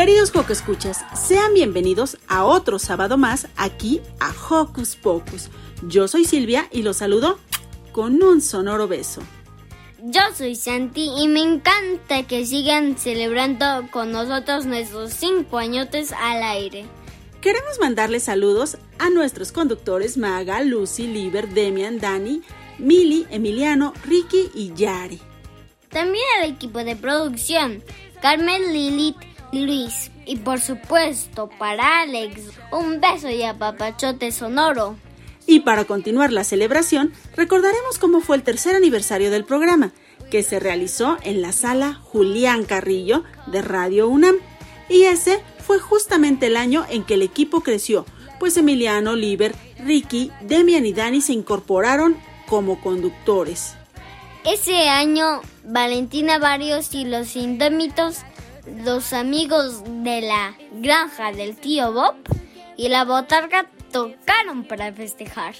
Queridos Joco Escuchas, sean bienvenidos a otro sábado más aquí a Hocus Pocus. Yo soy Silvia y los saludo con un sonoro beso. Yo soy Santi y me encanta que sigan celebrando con nosotros nuestros cinco añotes al aire. Queremos mandarles saludos a nuestros conductores Maga, Lucy, Liber, Demian, Dani, Mili, Emiliano, Ricky y Yari. También al equipo de producción, Carmen, Lilith, Luis y por supuesto para Alex, un beso y apapachote sonoro. Y para continuar la celebración, recordaremos cómo fue el tercer aniversario del programa, que se realizó en la sala Julián Carrillo de Radio UNAM. Y ese fue justamente el año en que el equipo creció, pues Emiliano, Liber, Ricky, Demian y Dani se incorporaron como conductores. Ese año, Valentina Varios y los Indómitos los amigos de la granja del tío Bob y la botarga tocaron para festejar.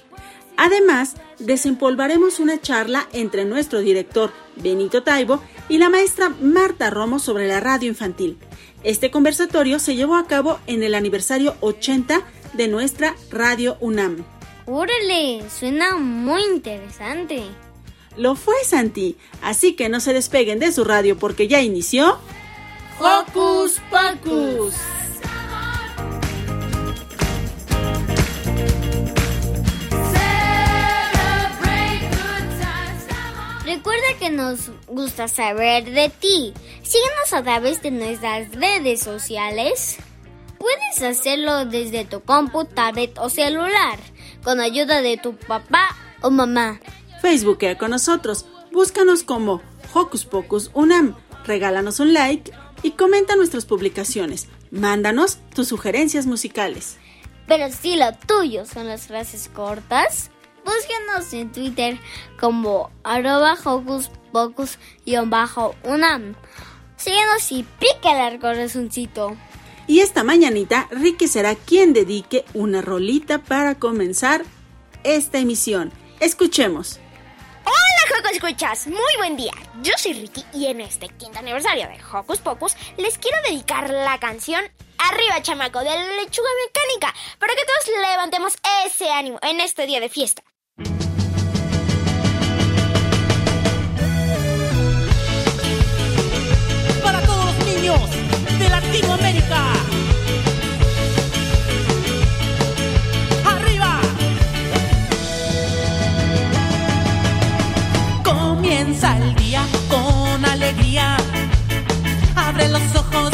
Además, desempolvaremos una charla entre nuestro director Benito Taibo y la maestra Marta Romo sobre la radio infantil. Este conversatorio se llevó a cabo en el aniversario 80 de nuestra Radio UNAM. ¡Órale! Suena muy interesante. Lo fue, Santi. Así que no se despeguen de su radio porque ya inició. Hocus Pocus. Recuerda que nos gusta saber de ti. Síguenos a través de nuestras redes sociales. Puedes hacerlo desde tu compu, tablet o celular, con ayuda de tu papá o mamá. Facebookea con nosotros. Búscanos como Hocus Pocus Unam. Regálanos un like y comenta nuestras publicaciones. Mándanos tus sugerencias musicales. Pero si lo tuyo son las frases cortas, búsquenos en Twitter como arroba hocus pocus-unam. Síguenos y pícale al corazoncito. Y esta mañanita, Ricky será quien dedique una rolita para comenzar esta emisión. Escuchemos. Hola Hocus Escuchas, muy buen día. Yo soy Ricky y en este quinto aniversario de Hocus Pocus les quiero dedicar la canción Arriba Chamaco de la Lechuga Mecánica para que todos levantemos ese ánimo en este día de fiesta. Para todos los niños de Latinoamérica. Comienza el día con alegría. Abre los ojos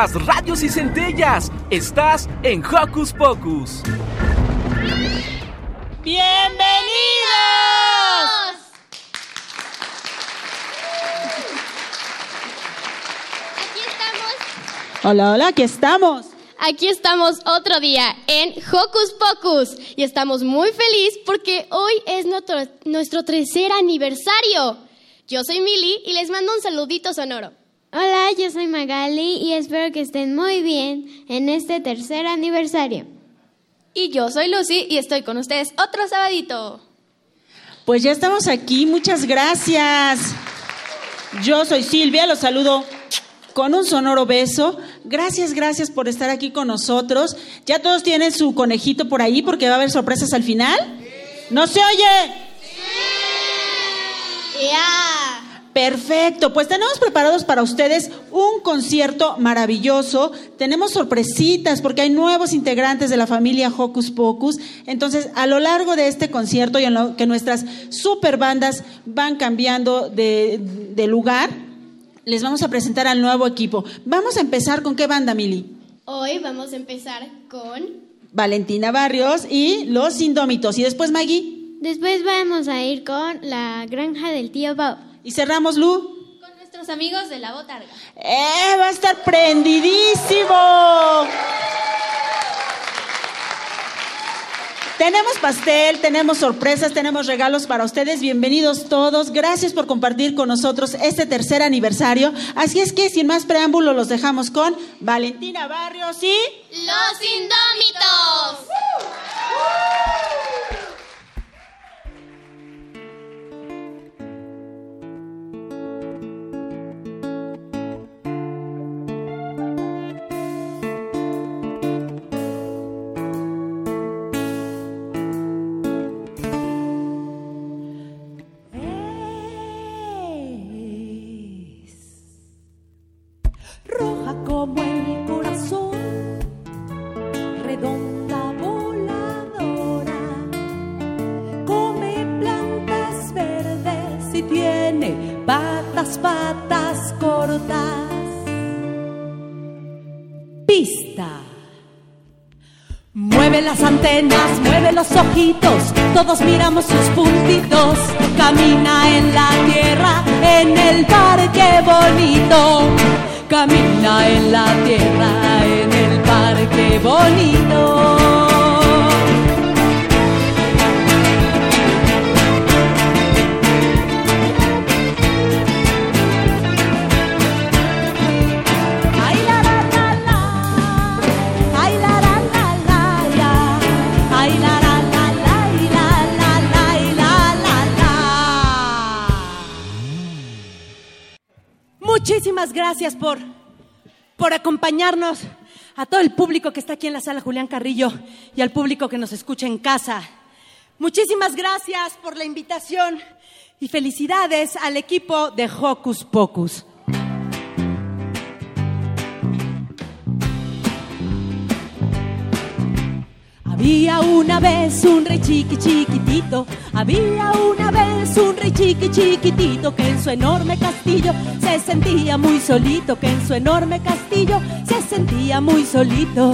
chispas, radios y centellas. Estás en Hocus Pocus. ¡Bienvenidos! Aquí estamos. Hola, hola, aquí estamos. Aquí estamos otro día en Hocus Pocus y estamos muy felices porque hoy es nuestro, nuestro tercer aniversario. Yo soy Mili y les mando un saludito sonoro. Hola, yo soy Magali y espero que estén muy bien en este tercer aniversario. Y yo soy Lucy y estoy con ustedes otro sabadito. Pues ya estamos aquí, muchas gracias. Yo soy Silvia, los saludo con un sonoro beso. Gracias, gracias por estar aquí con nosotros. ¿Ya todos tienen su conejito por ahí porque va a haber sorpresas al final? ¿No se oye? ¡Ya! Perfecto, pues tenemos preparados para ustedes un concierto maravilloso. Tenemos sorpresitas porque hay nuevos integrantes de la familia Hocus Pocus. Entonces, a lo largo de este concierto y en lo que nuestras super bandas van cambiando de, de lugar, les vamos a presentar al nuevo equipo. Vamos a empezar con qué banda, Mili? Hoy vamos a empezar con Valentina Barrios y Los Indómitos. Y después Maggie. Después vamos a ir con la granja del tío Bob. Y cerramos, Lu. con nuestros amigos de la botarga. ¡Eh! Va a estar prendidísimo. Tenemos pastel, tenemos sorpresas, tenemos regalos para ustedes. Bienvenidos todos. Gracias por compartir con nosotros este tercer aniversario. Así es que, sin más preámbulo, los dejamos con Valentina Barrios y... ¡Los Indómitos! Las antenas, mueve los ojitos, todos miramos sus puntitos. Camina en la tierra, en el parque bonito. Camina en la tierra, en el parque bonito. Muchísimas gracias por, por acompañarnos a todo el público que está aquí en la sala Julián Carrillo y al público que nos escucha en casa. Muchísimas gracias por la invitación y felicidades al equipo de Hocus Pocus. Había una vez un rey chiqui chiquitito, había una vez un rey chiqui chiquitito que en su enorme castillo se sentía muy solito, que en su enorme castillo se sentía muy solito.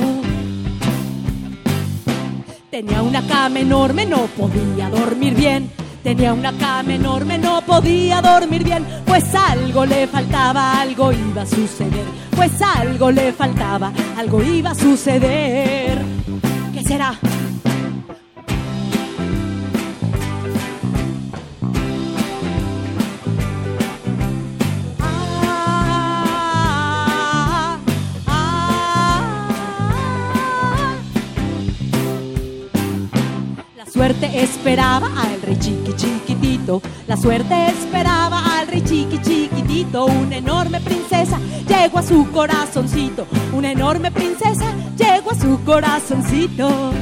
Tenía una cama enorme, no podía dormir bien. Tenía una cama enorme, no podía dormir bien, pues algo le faltaba, algo iba a suceder, pues algo le faltaba, algo iba a suceder. ¿Qué será? Suerte esperaba al rey chiqui chiquitito, la suerte esperaba al rey chiqui chiquitito, una enorme princesa llegó a su corazoncito, una enorme princesa llegó a su corazoncito.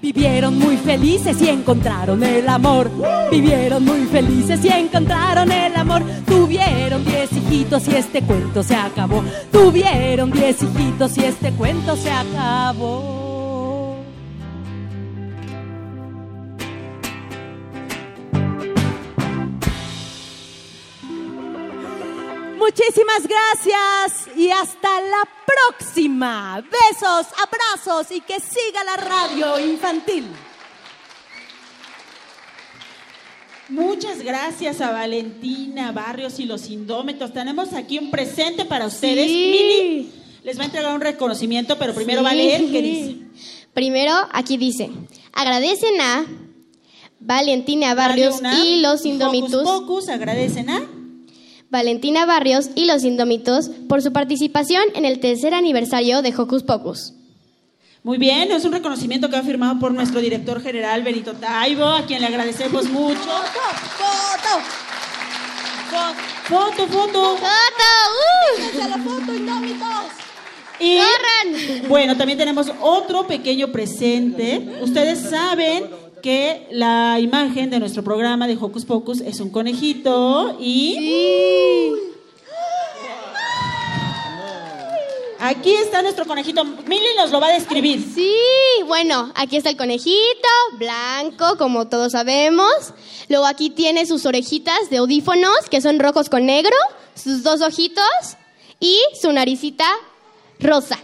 Vivieron muy felices y encontraron el amor. Vivieron muy felices y encontraron el amor. Tuvieron diez hijitos y este cuento se acabó. Tuvieron diez hijitos y este cuento se acabó. Muchísimas gracias y hasta la próxima. Besos, abrazos y que siga la radio infantil. Muchas gracias a Valentina Barrios y los Indómetros. Tenemos aquí un presente para ustedes. Mili les va a entregar un reconocimiento, pero primero va a leer qué dice. Primero, aquí dice, agradecen a Valentina Barrios y los Indómitos. Agradecen a Valentina Barrios y los Indómitos por su participación en el tercer aniversario de Hocus Pocus. Muy bien, es un reconocimiento que ha firmado por nuestro director general Benito Taibo, a quien le agradecemos mucho. ¡Foto! ¡Foto! ¡Foto! ¡Foto! ¡Foto! la foto, Indómitos! Y bueno, también tenemos otro pequeño presente. Ustedes saben que la imagen de nuestro programa de Hocus Pocus es un conejito y... Aquí está nuestro conejito. Mili nos lo va a describir. Sí, bueno, aquí está el conejito, blanco, como todos sabemos. Luego aquí tiene sus orejitas de audífonos, que son rojos con negro, sus dos ojitos y su naricita rosa.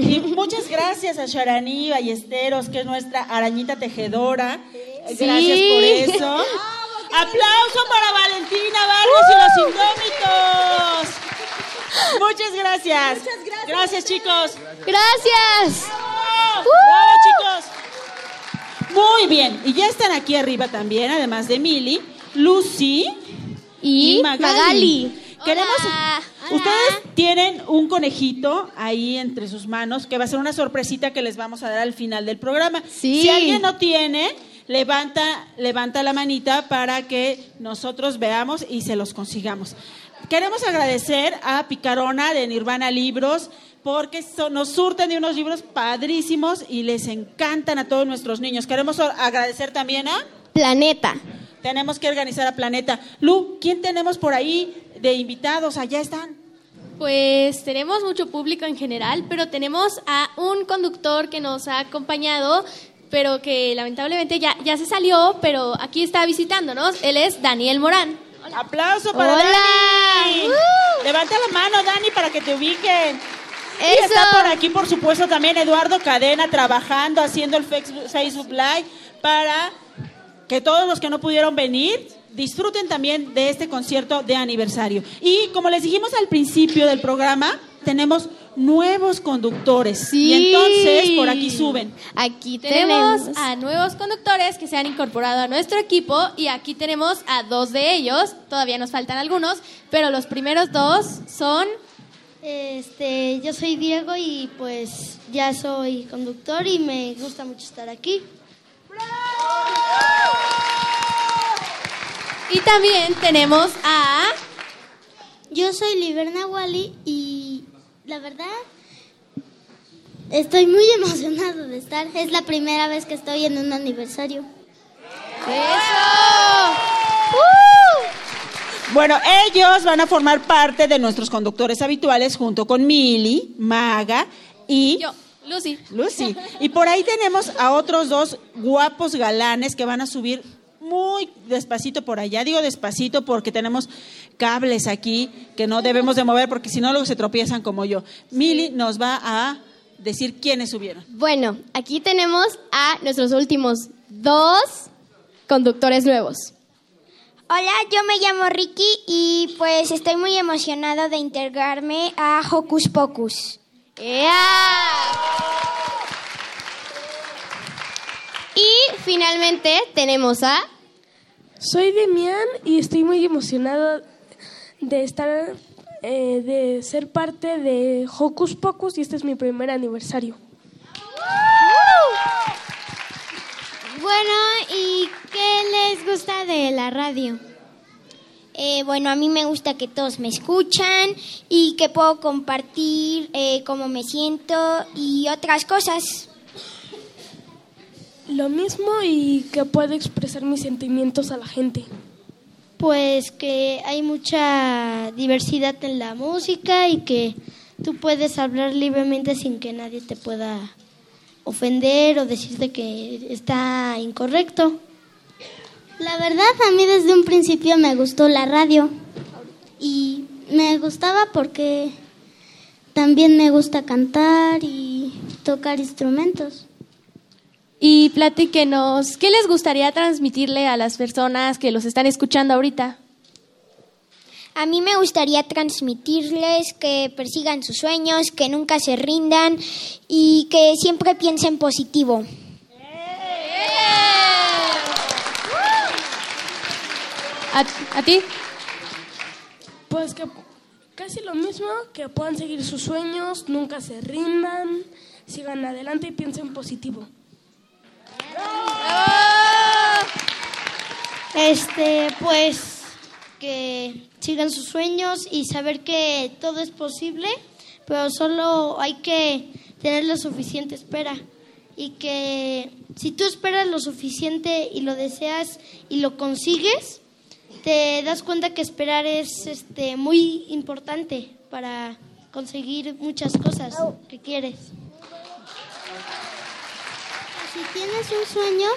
Y muchas gracias a Sharani Ballesteros, que es nuestra arañita tejedora. Gracias por eso. Aplauso para Valentina Barrios y los Indómitos. Muchas gracias. Muchas gracias. Gracias, chicos. Gracias. ¡Bravo, chicos! Muy bien. Y ya están aquí arriba también, además de Mili, Lucy Y Magali. Queremos. Hola. Ustedes tienen un conejito ahí entre sus manos que va a ser una sorpresita que les vamos a dar al final del programa. Sí. Si alguien no tiene, levanta, levanta la manita para que nosotros veamos y se los consigamos. Queremos agradecer a Picarona de Nirvana Libros porque nos surten de unos libros padrísimos y les encantan a todos nuestros niños. Queremos agradecer también a... Planeta. Tenemos que organizar a Planeta. Lu, ¿quién tenemos por ahí de invitados? Allá están. Pues tenemos mucho público en general, pero tenemos a un conductor que nos ha acompañado, pero que lamentablemente ya, ya se salió, pero aquí está visitándonos. Él es Daniel Morán. Aplauso para Hola. Dani. ¡Uh! Levanta la mano, Dani, para que te ubiquen. Y está por aquí, por supuesto, también Eduardo Cadena trabajando, haciendo el Facebook Live para que todos los que no pudieron venir disfruten también de este concierto de aniversario. Y como les dijimos al principio del programa, tenemos nuevos conductores. Sí. Y entonces por aquí suben. Aquí Tenemos tenemos. a nuevos conductores que se han incorporado a nuestro equipo y aquí tenemos a dos de ellos. Todavía nos faltan algunos, pero los primeros dos son Este, yo soy Diego y pues ya soy conductor y me gusta mucho estar aquí. Y también tenemos a... Yo soy Liberna Wally y la verdad estoy muy emocionado de estar. Es la primera vez que estoy en un aniversario. Bueno, ellos van a formar parte de nuestros conductores habituales junto con Mili, Maga y Yo, Lucy. Lucy. Y por ahí tenemos a otros dos guapos galanes que van a subir muy despacito por allá. Digo despacito porque tenemos cables aquí que no debemos de mover porque si no luego se tropiezan como yo. Mili nos va a decir quiénes subieron. Bueno, aquí tenemos a nuestros últimos dos conductores nuevos. Hola, yo me llamo Ricky y pues estoy muy emocionado de integrarme a Hocus Pocus. Y finalmente tenemos a Soy Demian y estoy muy emocionado de estar, eh, de ser parte de Hocus Pocus y este es mi primer aniversario. Bueno, ¿y qué les gusta de la radio? Eh, bueno, a mí me gusta que todos me escuchan y que puedo compartir eh, cómo me siento y otras cosas. Lo mismo y que puedo expresar mis sentimientos a la gente. Pues que hay mucha diversidad en la música y que tú puedes hablar libremente sin que nadie te pueda ofender o decirte que está incorrecto. La verdad, a mí desde un principio me gustó la radio y Me gustaba porque también me gusta cantar y tocar instrumentos. Y platíquenos, ¿qué les gustaría transmitirle a las personas que los están escuchando ahorita? A mí me gustaría transmitirles que persigan sus sueños, que nunca se rindan y que siempre piensen positivo. ¿A, a ti? Pues que casi lo mismo, que puedan seguir sus sueños, nunca se rindan, sigan adelante y piensen positivo. Este, pues que sigan sus sueños y saber que todo es posible, pero solo hay que tener la suficiente espera y que si tú esperas lo suficiente y lo deseas y lo consigues, te das cuenta que esperar es este muy importante para conseguir muchas cosas que quieres. Si tienes un sueño,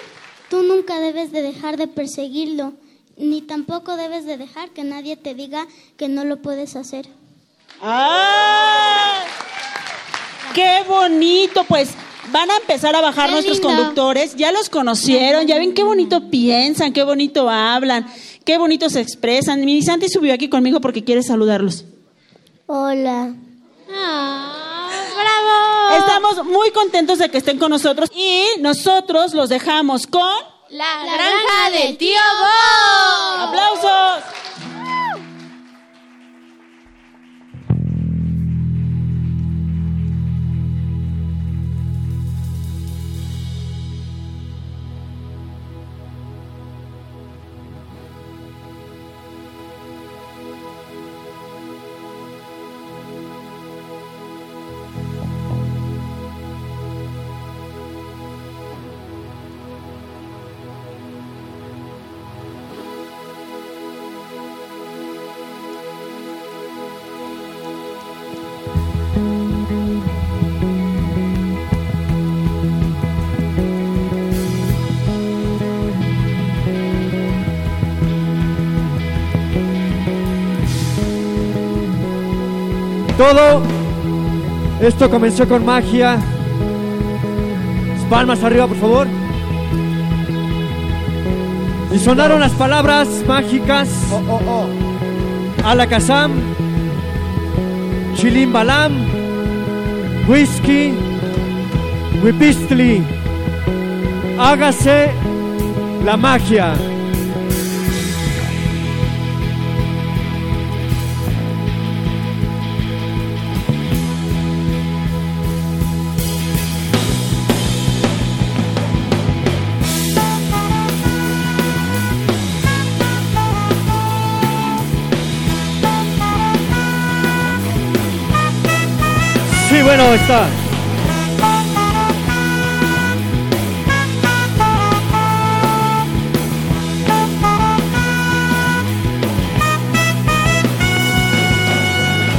tú nunca debes de dejar de perseguirlo, ni tampoco debes de dejar que nadie te diga que no lo puedes hacer. ¡Ah! ¡Qué bonito! Pues van a empezar a bajar Qué nuestros lindo. conductores. Ya los conocieron, ya ven qué bonito piensan, qué bonito hablan, qué bonito se expresan. Mi Santi subió aquí conmigo porque quiere saludarlos. Hola. ¡Bravo! Estamos muy contentos de que estén con nosotros y nosotros los dejamos con... La, granja del tío Bob. ¡Aplausos! Todo esto comenzó con magia. Palmas arriba, por favor. Y sonaron las palabras mágicas. Alakazam, Chilimbalam, Whisky, Wipistli. Hágase la magia. Sí, bueno, está.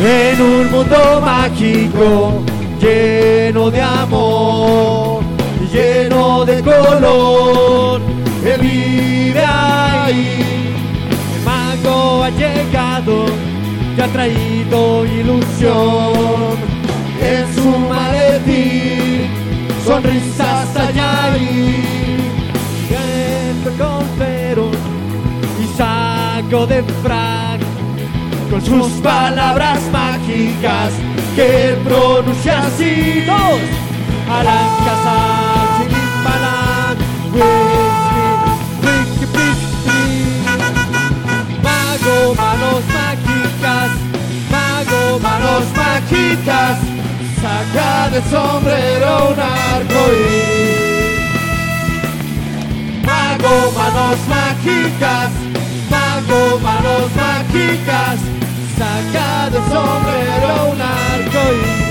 En un mundo mágico, lleno de amor, lleno de color, él vive ahí. El mago ha llegado y ha traído ilusión en su maletín, sonrisas allí. Entro con Perón y saco de frac con sus palabras mágicas que pronuncia así. Dos, Chilimbalam, Whisky, Whisky, Whisky. Mago, manos mágicas, mago, manos mágicas, saca del sombrero un arco Mago, manos mágicas, mago, manos mágicas, saca del sombrero un arco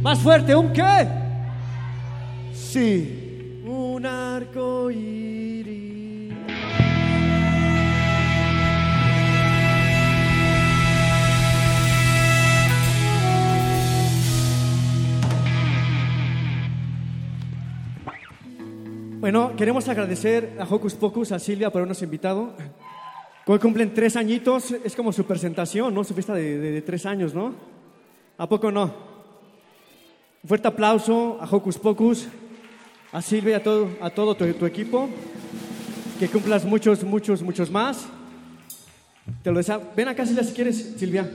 Más fuerte, ¿un qué? Sí, un arco iris. Bueno, queremos agradecer a Hocus Pocus, a Silvia por habernos invitado. Hoy cumplen tres añitos, es como su presentación, ¿no? Su fiesta de, de- de tres años, ¿no? ¿A poco no? Un fuerte aplauso a Hocus Pocus, a Silvia y a todo, a todo tu, tu equipo. Que cumplas muchos, muchos, muchos más. Te lo deseo. Ven acá, Silvia, si quieres, Silvia.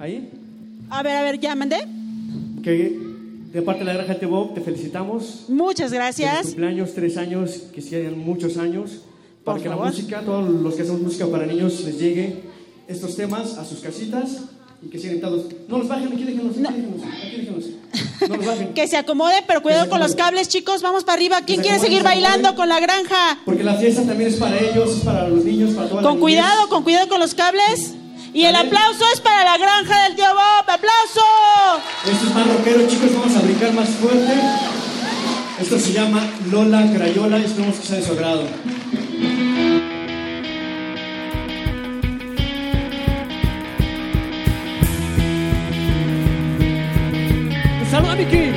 Ahí. A ver, a ver, ya mandé. Que de parte de la Granja Bob te felicitamos. Muchas Feliz gracias. cumpleaños, tres años, que sigan muchos años. Para que la música, todos los que hacemos música para niños, les llegue estos temas a sus casitas y que sigan todos. No los bajen, aquí déjenlos, aquí déjenlos, aquí déjenlos. No los bajen. Que se acomode, pero cuidado con los cables, chicos. Vamos para arriba. ¿Quién se quiere seguir bailando con la granja? Porque la fiesta también es para ellos, es para los niños, para toda la Con niñez. cuidado, con cuidado con los cables. Y el aplauso es para la granja del tío Bob. ¡Aplauso! Esto es más rockero, chicos, vamos a brincar más fuerte. Esto se llama Lola Crayola y esperamos que sea de su agrado. Un saludo a Miki.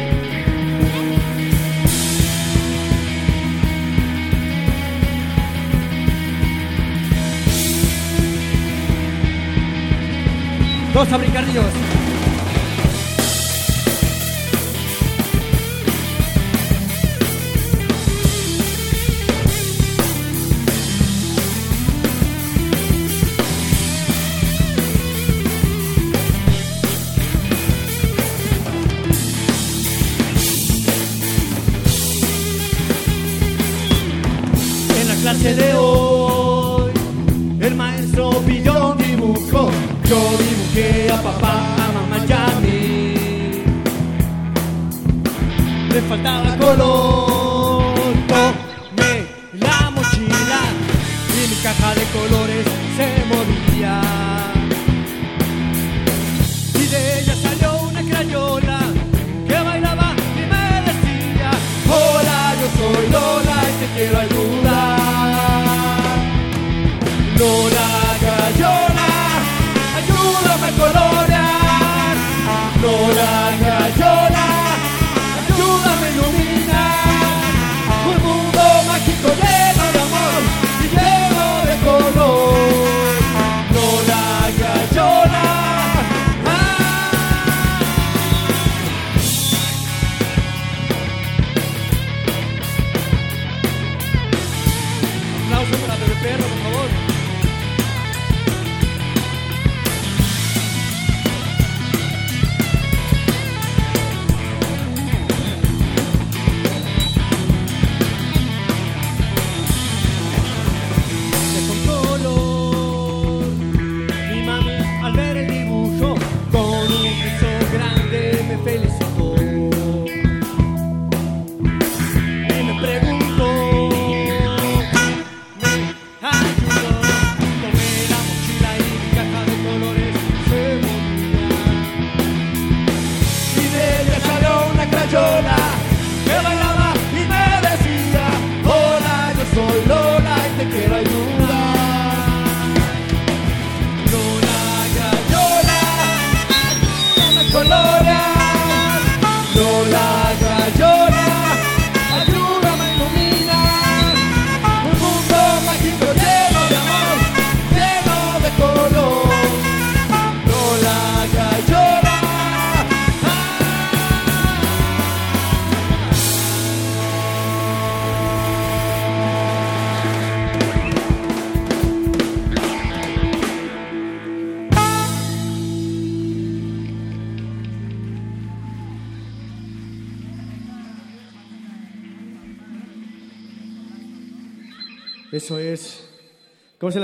Todos a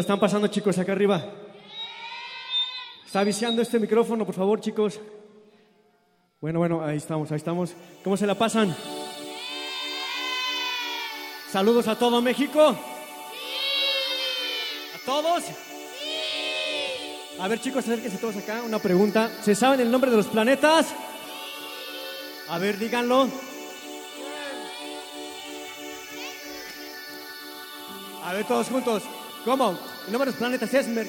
están pasando, chicos, acá arriba? ¿Está viciando este micrófono, por favor, chicos? Bueno, bueno, ahí estamos, ahí estamos. ¿Cómo se la pasan? Saludos a todo México. ¿A todos? A ver, chicos, acérquense todos acá. Una pregunta. ¿Se saben el nombre de los planetas? A ver, díganlo. A ver, todos juntos. ¿Cómo? El nombre de los planetas es Mer-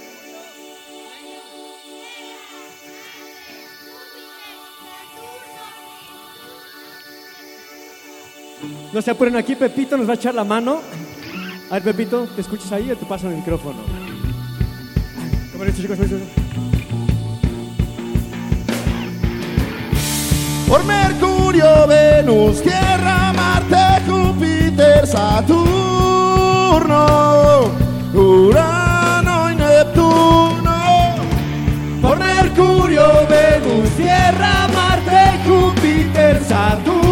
No se apuren aquí, Pepito nos va a echar la mano. A ver, Pepito, ¿te escuchas ahí o te paso el micrófono? ¿Cómo chicos? Por Mercurio, Venus, Tierra, Marte, Júpiter, Saturno, Tierra, Marte, Júpiter, Saturno,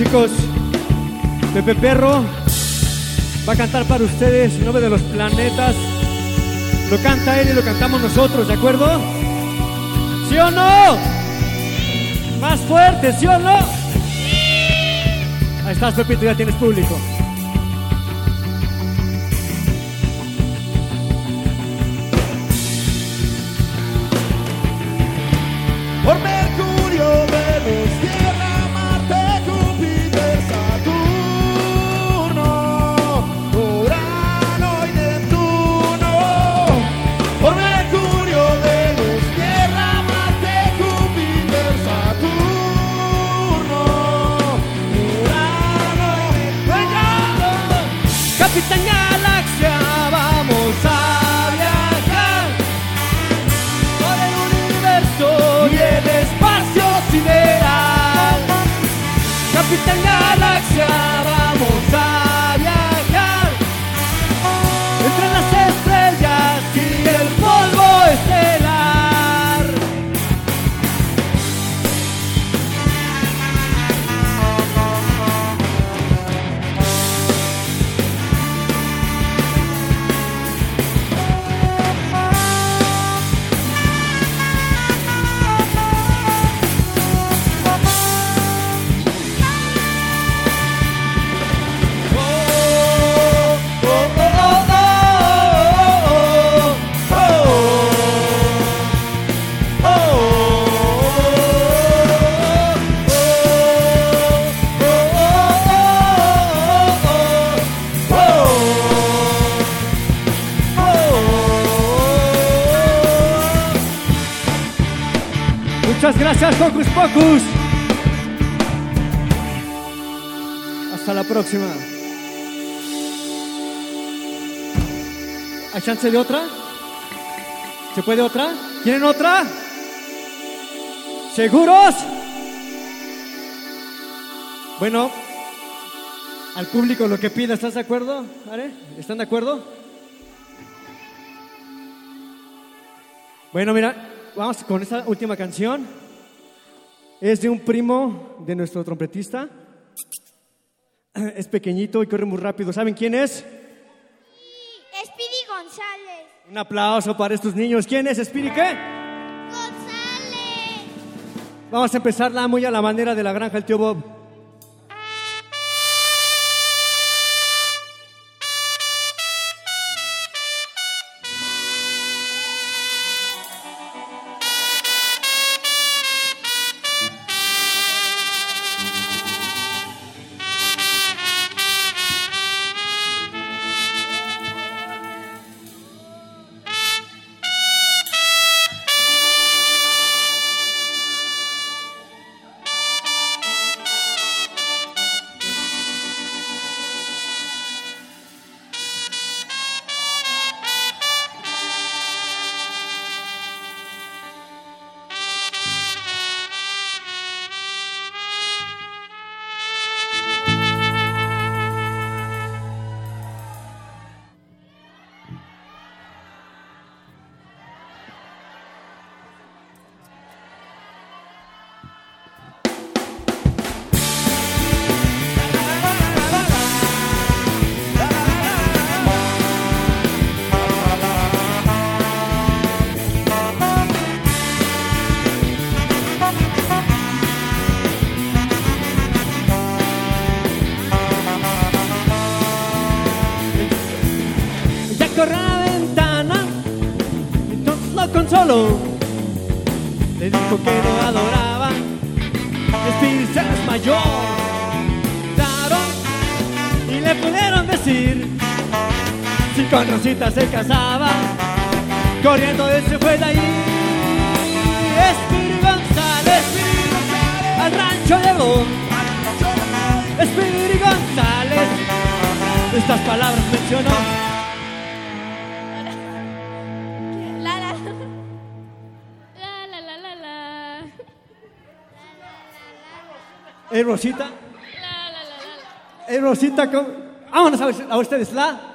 chicos, Pepe Perro va a cantar para ustedes nombre de los planetas. Lo canta él y lo cantamos nosotros, ¿de acuerdo? ¿Sí o no? Más fuerte, ¿sí o no? Ahí estás, Pepito, ya tienes público. Pocus. Hasta la próxima. ¿Hay chance de otra? ¿Se puede otra? ¿Quieren otra? ¿Seguros? Bueno, al público lo que pida, ¿estás de acuerdo? ¿Están de acuerdo? Bueno, mira, vamos con esta última canción. Es de un primo de nuestro trompetista. Es pequeñito y corre muy rápido. ¿Saben quién es? Speedy González. Un aplauso para estos niños. ¿Quién es Speedy qué? González. Vamos a empezarla muy a la manera de la granja el tío Bob. Rosita se casaba, corriendo él se fue de ahí. Espíritu González, al rancho llegó. Espíritu González, estas palabras mencionó. ¿Eh, Rosita? ¿Eh, Rosita? ¿cómo? Vámonos a, a ustedes, ¿la?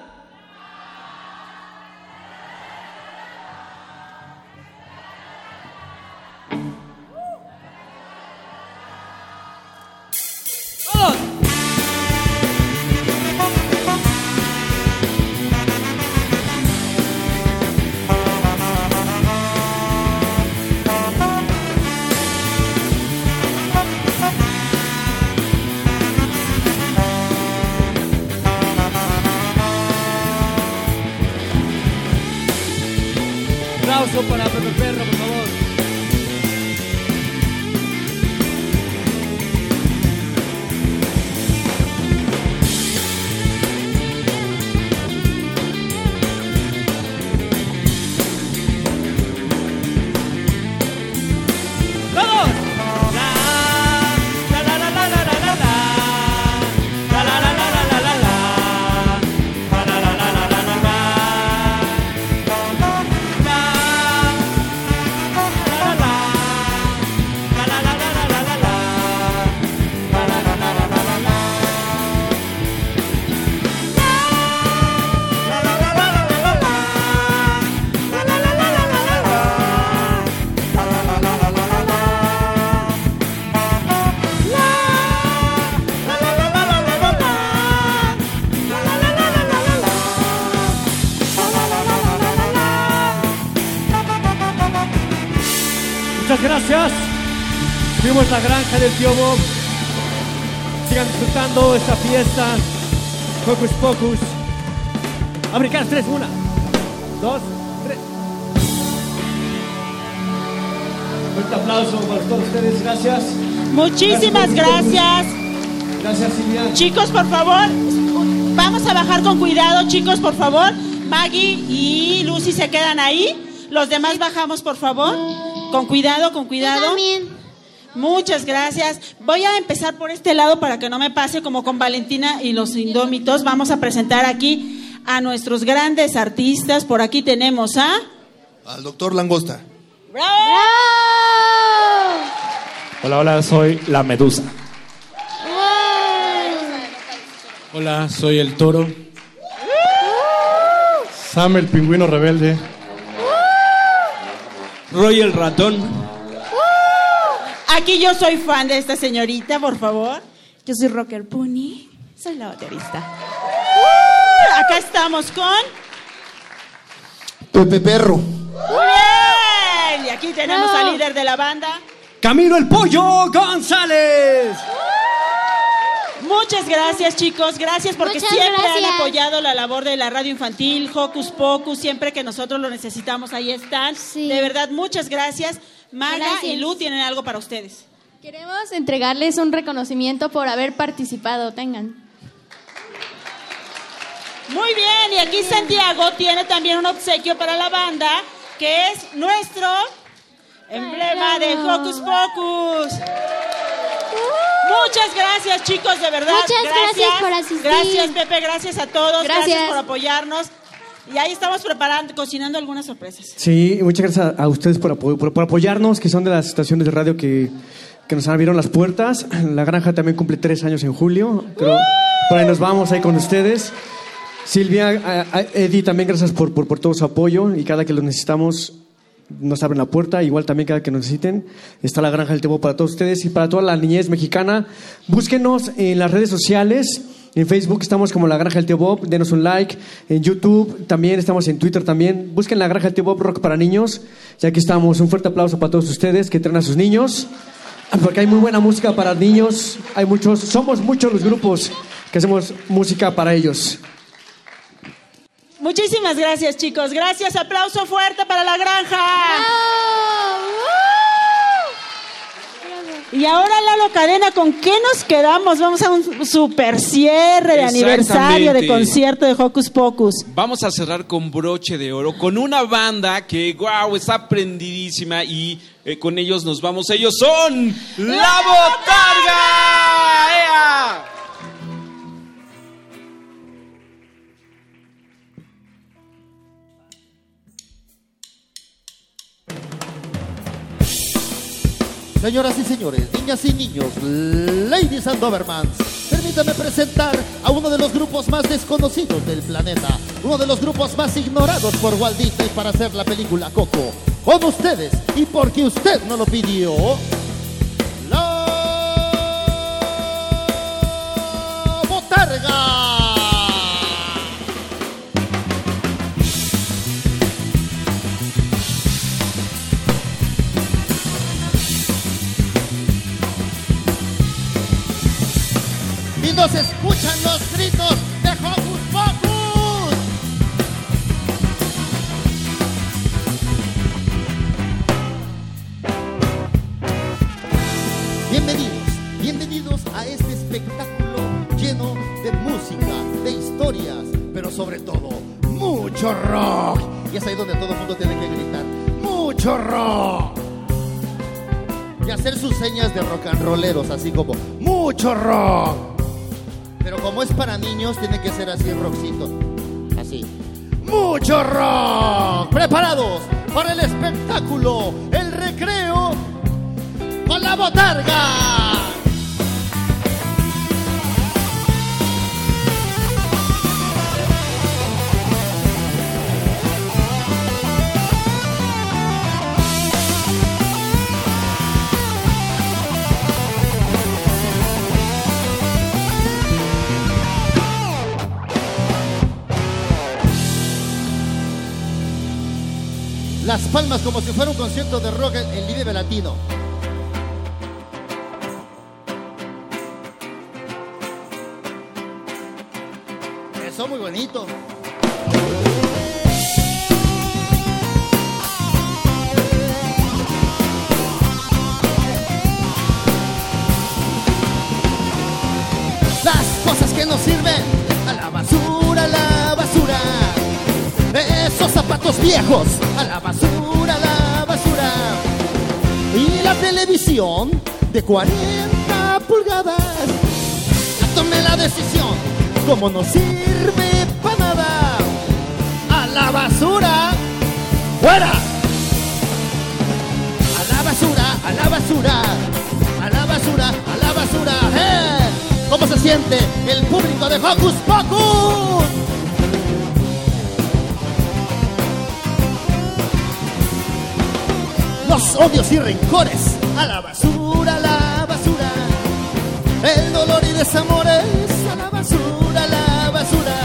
Gracias. Fuimos la granja del tío Bob. Sigan disfrutando esta fiesta. Focus Pocus. Americanas 3, 1, 2, 3. Un aplauso para todos ustedes. Gracias. Muchísimas gracias. Gracias, Silvia. Chicos, por favor, vamos a bajar con cuidado, chicos, por favor. Maggie y Lucy se quedan ahí. Los demás bajamos, por favor Con cuidado, con cuidado. Muchas gracias. Voy a empezar por este lado para que no me pase como con Valentina y los Indómitos. Vamos a presentar aquí a nuestros grandes artistas. Por aquí tenemos a... Al doctor Langosta. ¡Bravo! Hola, hola, soy la Medusa. Hola, soy el toro. Sam el pingüino rebelde. Roy el ratón. Aquí yo soy fan de esta señorita, por favor. Yo soy Rocker Pony. Soy la baterista. Acá estamos con... Pepe Perro. Muy bien. Y aquí tenemos al líder de la banda. Camilo el Pollo González. Muchas gracias, chicos. Gracias porque Muchas siempre gracias. han apoyado la labor de la radio infantil, Hocus Pocus. Siempre que nosotros lo necesitamos, ahí están. De verdad, muchas gracias. Gracias. y Lu tienen algo para ustedes. Queremos entregarles un reconocimiento por haber participado. Tengan. Muy bien, y aquí Santiago tiene también un obsequio para la banda, que es nuestro emblema de Hocus Pocus. Muchas gracias, chicos, de verdad. Muchas gracias por asistir. Gracias, Pepe, gracias a todos. Gracias, Gracias. por apoyarnos. Y ahí estamos preparando, cocinando algunas sorpresas. Sí, muchas gracias a, a ustedes por, por- por apoyarnos, que son de las estaciones de radio que, que nos abrieron las puertas. La granja también cumple tres años en julio, pero por ahí nos vamos ahí con ustedes. Silvia, a- a Eddie, también gracias por, por, por todo su apoyo y cada que lo necesitamos nos abren la puerta, igual también cada que necesiten. Está la Granja del Tebo para todos ustedes y para toda la niñez mexicana. Búsquenos en las redes sociales. En Facebook estamos como La Granja del Tío Bob, denos un like. En YouTube también estamos en Twitter también. Busquen La Granja del Tío Bob Rock para niños. Y aquí estamos. Un fuerte aplauso para todos ustedes que traen a sus niños. Porque hay muy buena música para niños. Hay muchos, somos muchos los grupos que hacemos música para ellos. Muchísimas gracias, chicos. Gracias. Aplauso fuerte para la granja. Y ahora, Lalo Cadena, ¿con qué nos quedamos? Vamos a un super cierre de aniversario de concierto de Hocus Pocus. Vamos a cerrar con broche de oro, con una banda que, wow, está prendidísima y eh, con ellos nos vamos. Ellos son La Botarga. ¡Ea! Señoras y señores, niñas y niños, ladies and Dobermans, permítame presentar a uno de los grupos más desconocidos del planeta, uno de los grupos más ignorados por Walt Disney para hacer la película Coco. Con ustedes, y porque usted no lo pidió, nos escuchan los gritos de Hocus Pocus. Bienvenidos, bienvenidos a este espectáculo lleno de música, de historias, pero sobre todo, mucho rock. Y es ahí donde todo el mundo tiene que gritar, mucho rock. Y hacer sus señas de rock and rolleros, así como, mucho rock. Pero como es para niños, tiene que ser así rockcito. Así. ¡Mucho rock! ¿Preparados para el espectáculo, el recreo con la botarga? Palmas como si fuera un concierto de rock en Vive Latino. Eso muy bonito. Las cosas que no sirven, a la basura, a la basura. Esos zapatos viejos, a la de 40 pulgadas. Ya tomé la decisión, como no sirve para nada, a la basura, fuera. A la basura, a la basura, a la basura, a la basura. ¡Eh! ¿Cómo se siente el público de Hocus Pocus? Los odios y rencores a la basura, a la basura. El dolor y desamores a la basura, a la basura.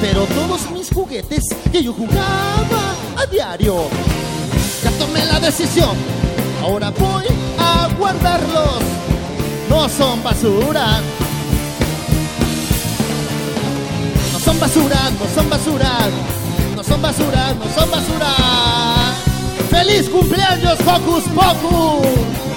Pero todos mis juguetes que yo jugaba a diario, ya tomé la decisión. Ahora voy a guardarlos. No son basura. No son basura, no son basura. No son basura, no son basura. ¡Feliz cumpleaños, Hocus Pocus!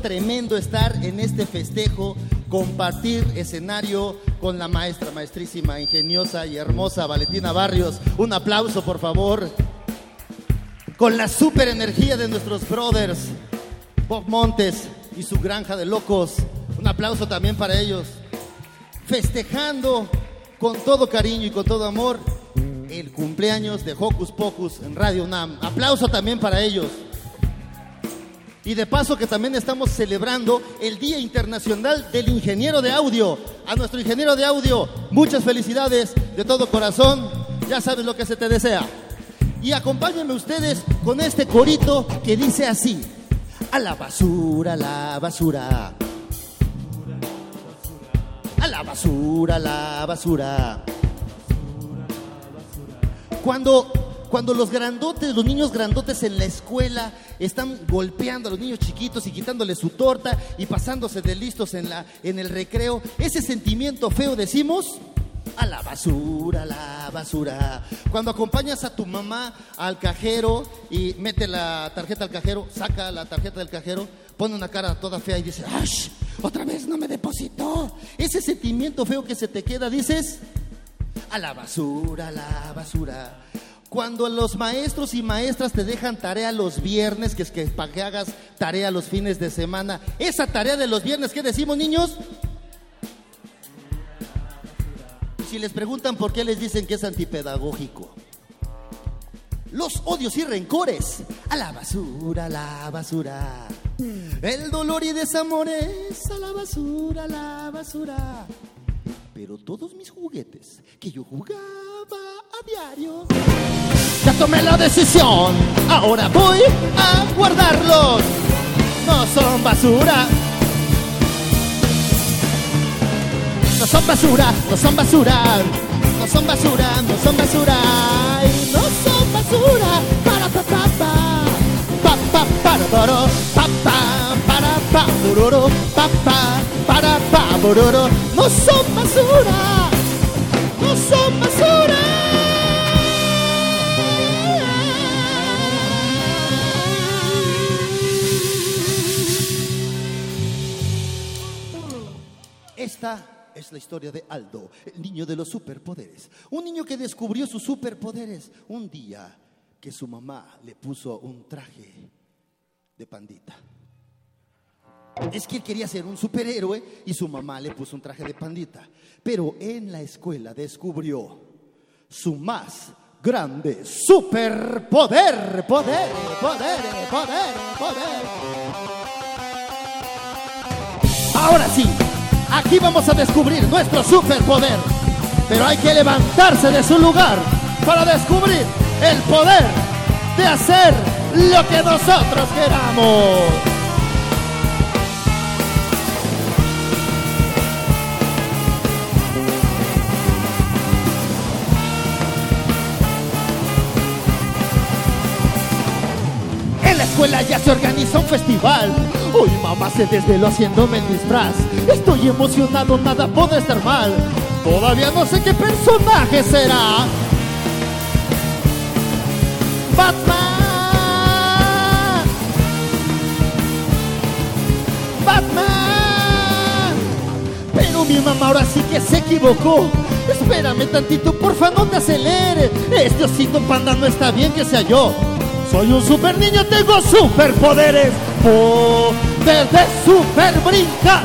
Tremendo estar en este festejo, compartir escenario con la maestra, maestrísima, ingeniosa y hermosa Valentina Barrios. Un aplauso, por favor. Con la super energía de nuestros brothers, Bob Montes y su granja de locos. Un aplauso también para ellos. Festejando con todo cariño y con todo amor el cumpleaños de Hocus Pocus en Radio UNAM. Aplauso también para ellos. Y de paso que también estamos celebrando el Día Internacional del Ingeniero de Audio. A nuestro ingeniero de audio, muchas felicidades de todo corazón. Ya sabes lo que se te desea. Y acompáñenme ustedes con este corito que dice así. A la basura, a la basura. A la basura, la basura. Cuando cuando los grandotes, los niños grandotes en la escuela están golpeando a los niños chiquitos y quitándoles su torta y pasándose de listos en, la, en el recreo, ese sentimiento feo decimos a la basura, a la basura. Cuando acompañas a tu mamá al cajero y mete la tarjeta al cajero, saca la tarjeta del cajero, pone una cara toda fea y dice, ¡Ash! Otra vez no me depositó. Ese sentimiento feo que se te queda, dices, a la basura, a la basura. Cuando los maestros y maestras te dejan tarea los viernes, que es que para que hagas tarea los fines de semana, esa tarea de los viernes, ¿qué decimos niños? Si les preguntan por qué les dicen que es antipedagógico. Los odios y rencores a la basura, a la basura. El dolor y desamores a la basura, a la basura. Pero todos mis juguetes que yo jugaba a diario. Ya tomé la decisión, ahora voy a guardarlos. No son basura. No son basura, no son basura. No son basura, no son basura. No son basura. Para pa pa pa. Pa pa para pa pa para pa pa para pa bururu. No son basura. No son basura. Esta es la historia de Aldo, el niño de los superpoderes. Un niño que descubrió sus superpoderes un día que su mamá le puso un traje de pandita. Es que él quería ser un superhéroe y su mamá le puso un traje de pandita. Pero en la escuela descubrió su más grande superpoder, poder, poder, poder, poder. Ahora sí, aquí vamos a descubrir nuestro superpoder. Pero hay que levantarse de su lugar para descubrir el poder de hacer lo que nosotros queramos. Escuela ya se organiza un festival, Hoy mamá se desveló haciéndome el disfraz. Estoy emocionado, nada puede estar mal. Todavía no sé qué personaje será. Batman. Batman. Pero mi mamá ahora sí que se equivocó. Espérame tantito, porfa, no te acelere. Este osito panda no está bien que sea yo. Soy un super niño, tengo superpoderes. Poder de super brincar.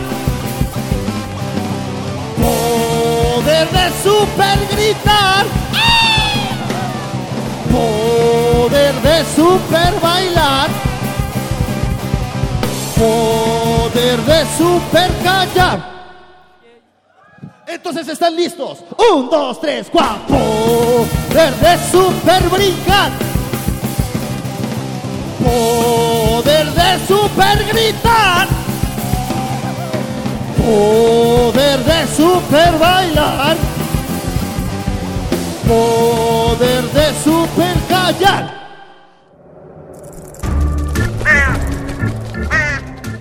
Poder de super gritar. Poder de super bailar. Poder de super callar. Entonces están listos. Un, dos, tres, cuatro. Poder de super brincar. Poder de super gritar. Poder de super bailar. Poder de super callar.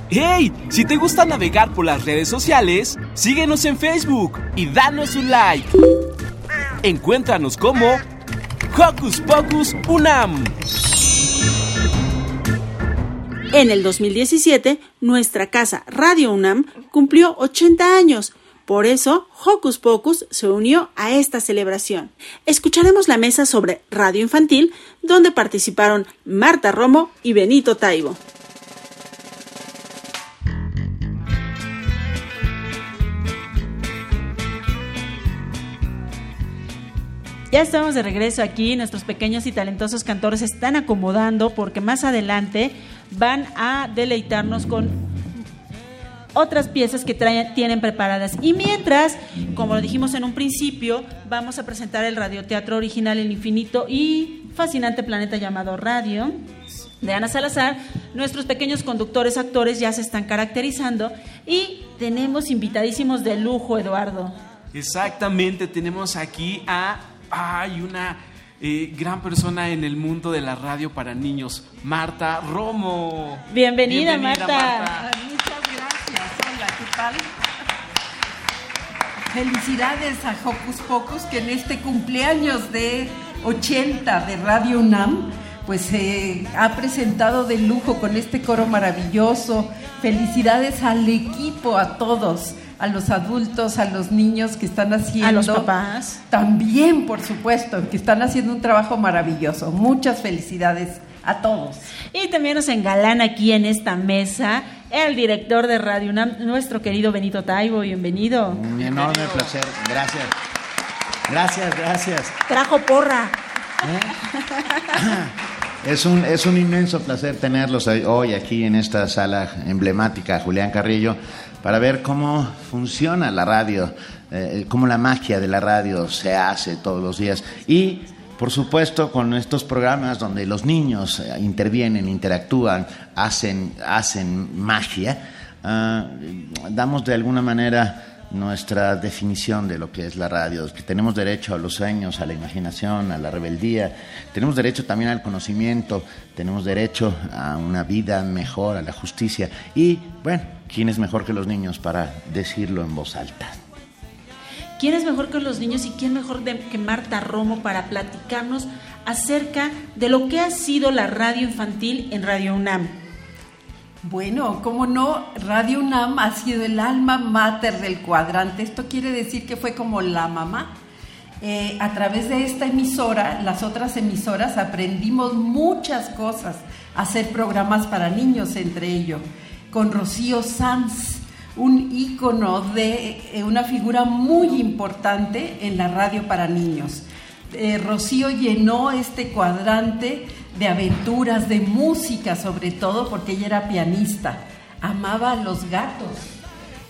¡Hey! Si te gusta navegar por las redes sociales, síguenos en Facebook y danos un like. Encuéntranos como Hocus Pocus Unam. En el 2017, nuestra casa Radio UNAM cumplió 80 años. Por eso, Hocus Pocus se unió a esta celebración. Escucharemos la mesa sobre radio infantil, donde participaron Marta Romo y Benito Taibo. Ya estamos de regreso aquí, nuestros pequeños y talentosos cantores se están acomodando porque más adelante van a deleitarnos con otras piezas que tienen preparadas. Y mientras, como lo dijimos en un principio, vamos a presentar el radioteatro original El Infinito y fascinante planeta llamado Radio de Ana Salazar. Nuestros pequeños conductores, actores ya se están caracterizando y tenemos invitadísimos de lujo, Eduardo. Exactamente, tenemos aquí a hay una eh, gran persona en el mundo de la radio para niños, Marta Romo. Bienvenida, Marta. Muchas gracias. Hola, ¿qué tal? Felicidades a Hocus Pocus que en este cumpleaños de 80 de Radio UNAM pues se ha presentado de lujo con este coro maravilloso. Felicidades al equipo, a todos a los adultos, a los niños que están haciendo. A los papás. También, por supuesto, que están haciendo un trabajo maravilloso. Muchas felicidades a todos. Y también nos engalana aquí en esta mesa el director de Radio UNAM, nuestro querido Benito Taibo. Bienvenido. Un enorme placer. Gracias. Gracias, gracias. Trajo porra. Es un, es un inmenso placer tenerlos hoy aquí en esta sala emblemática, Julián Carrillo, para ver cómo funciona la radio, eh, cómo la magia de la radio se hace todos los días. Y, por supuesto, con estos programas donde los niños eh, intervienen, interactúan, hacen, hacen magia, ah, damos de alguna manera nuestra definición de lo que es la radio, tenemos derecho a los sueños, a la imaginación, a la rebeldía, tenemos derecho también al conocimiento, tenemos derecho a una vida mejor, a la justicia. Y, bueno, ¿quién es mejor que los niños para decirlo en voz alta? ¿Quién es mejor que los niños y quién mejor que Marta Romo para platicarnos acerca de lo que ha sido la radio infantil en Radio UNAM? Bueno, como no, Radio UNAM ha sido el alma mater del cuadrante. Esto quiere decir que fue como la mamá. Eh, a través de esta emisora, las otras emisoras, aprendimos muchas cosas, hacer programas para niños entre ellos, con Rocío Sanz, un ícono de eh, una figura muy importante en la radio para niños. Eh, Rocío llenó este cuadrante de aventuras, de música sobre todo, porque ella era pianista, amaba a los gatos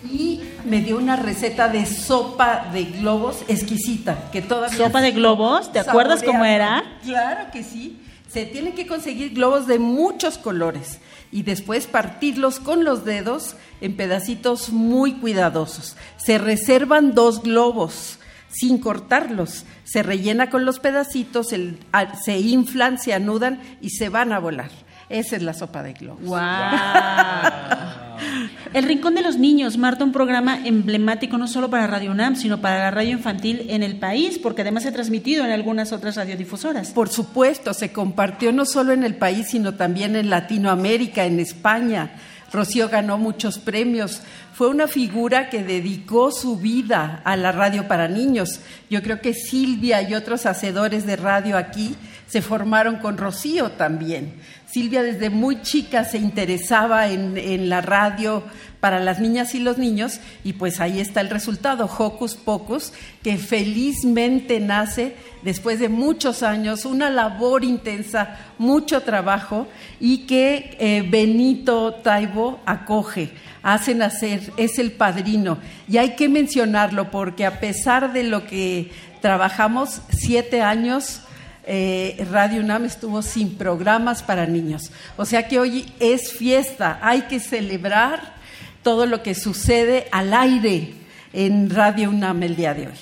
y me dio una receta de sopa de globos exquisita, que todavía... ¿Sopa de globos? ¿Te acuerdas cómo era? Claro que sí. Se tienen que conseguir globos de muchos colores y después partirlos con los dedos en pedacitos muy cuidadosos. Se reservan dos globos sin cortarlos. Se rellena con los pedacitos, se inflan, se anudan y se van a volar. Esa es la sopa de globos. ¡Wow! El Rincón de los Niños, Marta, un programa emblemático no solo para Radio UNAM, sino para la radio infantil en el país, porque además se ha transmitido en algunas otras radiodifusoras. Por supuesto, se compartió no solo en el país, sino también en Latinoamérica, en España. Rocío ganó muchos premios. Fue una figura que dedicó su vida a la radio para niños. Yo creo que Silvia y otros hacedores de radio aquí se formaron con Rocío también. Silvia desde muy chica se interesaba en, en, la radio para las niñas y los niños y pues ahí está el resultado, Hocus Pocus, que felizmente nace después de muchos años, una labor intensa, mucho trabajo y que eh, Benito Taibo acoge, hace nacer, es el padrino. Y hay que mencionarlo porque a pesar de lo que trabajamos siete años, eh, Radio UNAM estuvo sin programas para niños. O sea que hoy es fiesta, hay que celebrar todo lo que sucede al aire en Radio UNAM el día de hoy.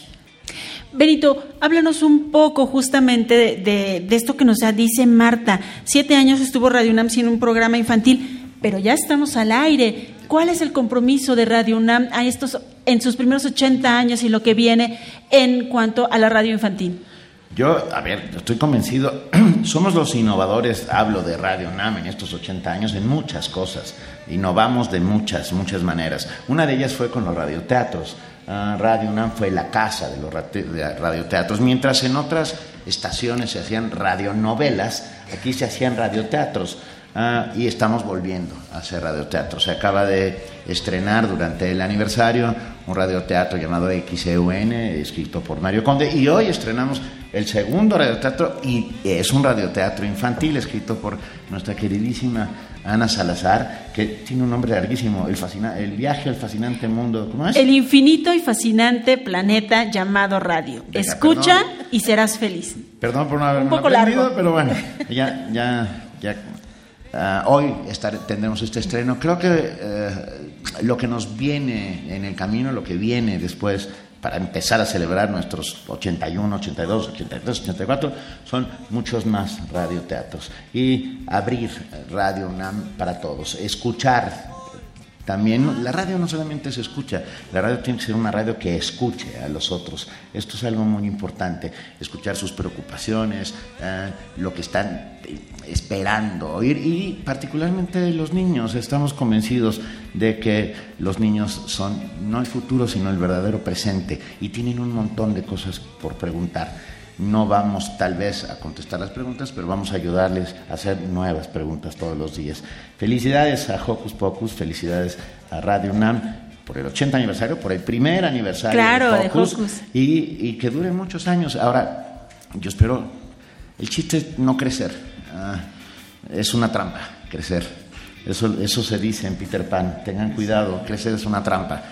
Benito, háblanos un poco justamente de, de, esto que nos dice Marta. Siete años estuvo Radio UNAM sin un programa infantil, pero ya estamos al aire. ¿Cuál es el compromiso de Radio UNAM a estos, en sus primeros 80 años y lo que viene en cuanto a la radio infantil? Yo, a ver, estoy convencido, somos los innovadores, hablo de Radio UNAM en estos 80 años, en muchas cosas. Innovamos de muchas, muchas maneras. Una de ellas fue con los radioteatros. Uh, Radio UNAM fue la casa de los radioteatros, mientras en otras estaciones se hacían radionovelas, aquí se hacían radioteatros. Uh, y estamos volviendo a hacer radioteatro. Se acaba de estrenar durante el aniversario un radioteatro llamado XEUN, escrito por Mario Conde, y hoy estrenamos el segundo radioteatro y es un radioteatro infantil escrito por nuestra queridísima Ana Salazar, que tiene un nombre larguísimo, el, fascina el viaje al fascinante mundo, ¿cómo es? El infinito y fascinante planeta llamado radio. Venga, Escucha perdón. y serás feliz. Perdón por no haberme un poco aprendido, largo. pero bueno, ya, ya, ya Uh, hoy estar, tendremos este estreno. Creo que uh, lo que nos viene en el camino, lo que viene después para empezar a celebrar nuestros 81, 82, 83, 84, son muchos más radioteatros. Y abrir Radio para todos, escuchar también la radio no solamente se escucha, la radio tiene que ser una radio que escuche a los otros. Esto es algo muy importante, escuchar sus preocupaciones, eh, lo que están esperando oír y particularmente los niños. Estamos convencidos de que los niños son no el futuro, sino el verdadero presente y tienen un montón de cosas por preguntar. No vamos tal vez a contestar las preguntas, pero vamos a ayudarles a hacer nuevas preguntas todos los días. Felicidades a Hocus Pocus, felicidades a Radio UNAM por el 80 aniversario, por el primer aniversario claro, de Hocus, de Hocus. Y, y, que dure muchos años. Ahora, yo espero, el chiste es no crecer, ah, es una trampa crecer. Eso, eso se dice en Peter Pan, tengan cuidado, crecer es una trampa.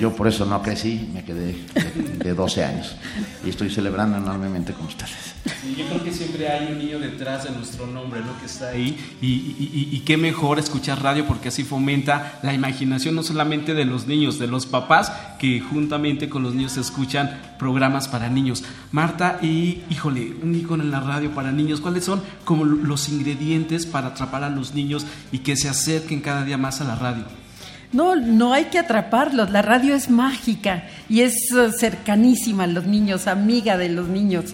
Yo por eso no crecí, me quedé de, de 12 años y estoy celebrando enormemente con ustedes. Yo creo que siempre hay un niño detrás de nuestro nombre, ¿no? Que está ahí. Y, y, y, y, qué mejor escuchar radio porque así fomenta la imaginación no solamente de los niños, de los papás, que juntamente con los niños escuchan programas para niños. Marta, y híjole, un icono en la radio para niños, ¿cuáles son como los ingredientes para atrapar a los niños y que se acerquen cada día más a la radio? No, no hay que atraparlos. La radio es mágica y es uh, cercanísima a los niños, amiga de los niños.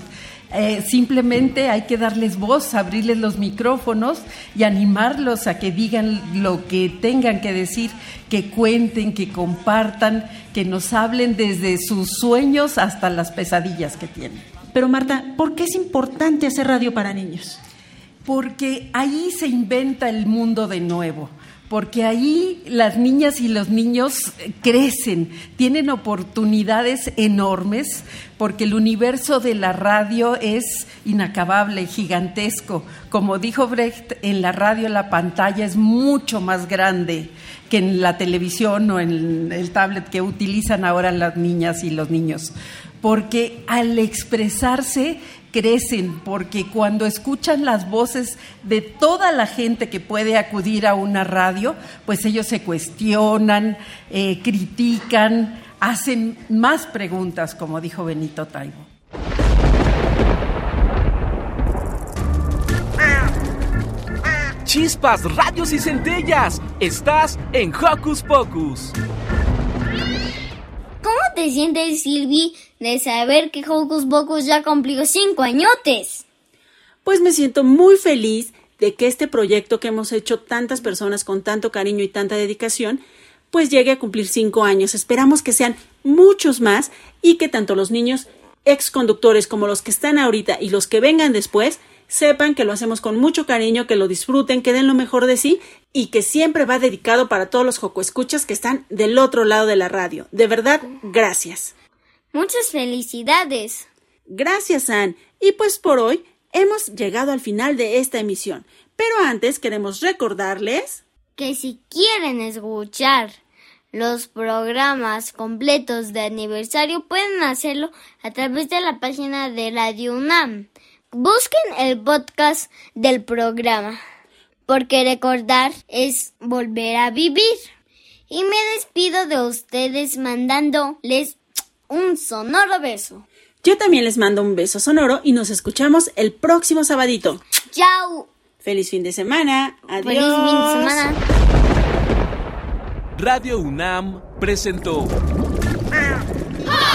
Eh, simplemente hay que darles voz, abrirles los micrófonos y animarlos a que digan lo que tengan que decir, que cuenten, que compartan, que nos hablen desde sus sueños hasta las pesadillas que tienen. Pero Marta, ¿por qué es importante hacer radio para niños? Porque ahí se inventa el mundo de nuevo porque ahí las niñas y los niños crecen, tienen oportunidades enormes, porque el universo de la radio es inacabable, gigantesco. Como dijo Brecht, en la radio la pantalla es mucho más grande que en la televisión o en el tablet que utilizan ahora las niñas y los niños, porque al expresarse crecen porque cuando escuchan las voces de toda la gente que puede acudir a una radio, pues ellos se cuestionan, eh, critican, hacen más preguntas, como dijo Benito Taibo. chispas, radios y centellas. Estás en Hocus Pocus. ¿Cómo te sientes, Silvi, de saber que Hocus Pocus ya cumplió cinco añotes? Pues me siento muy feliz de que este proyecto que hemos hecho tantas personas con tanto cariño y tanta dedicación, pues llegue a cumplir cinco años. Esperamos que sean muchos más y que tanto los niños ex conductores como los que están ahorita y los que vengan después sepan que lo hacemos con mucho cariño, que lo disfruten, que den lo mejor de sí y que siempre va dedicado para todos los jocoescuchas que están del otro lado de la radio. De verdad, gracias. Muchas felicidades. Gracias, Ann. Y pues por hoy hemos llegado al final de esta emisión. Pero antes queremos recordarles que si quieren escuchar los programas completos de aniversario pueden hacerlo a través de la página de Radio UNAM. Busquen el podcast del programa, porque recordar es volver a vivir. Y me despido de ustedes mandándoles un sonoro beso. Yo también les mando un beso sonoro y nos escuchamos el próximo sabadito. ¡Chao! Feliz fin de semana. Adiós. Feliz fin de semana. Radio UNAM presentó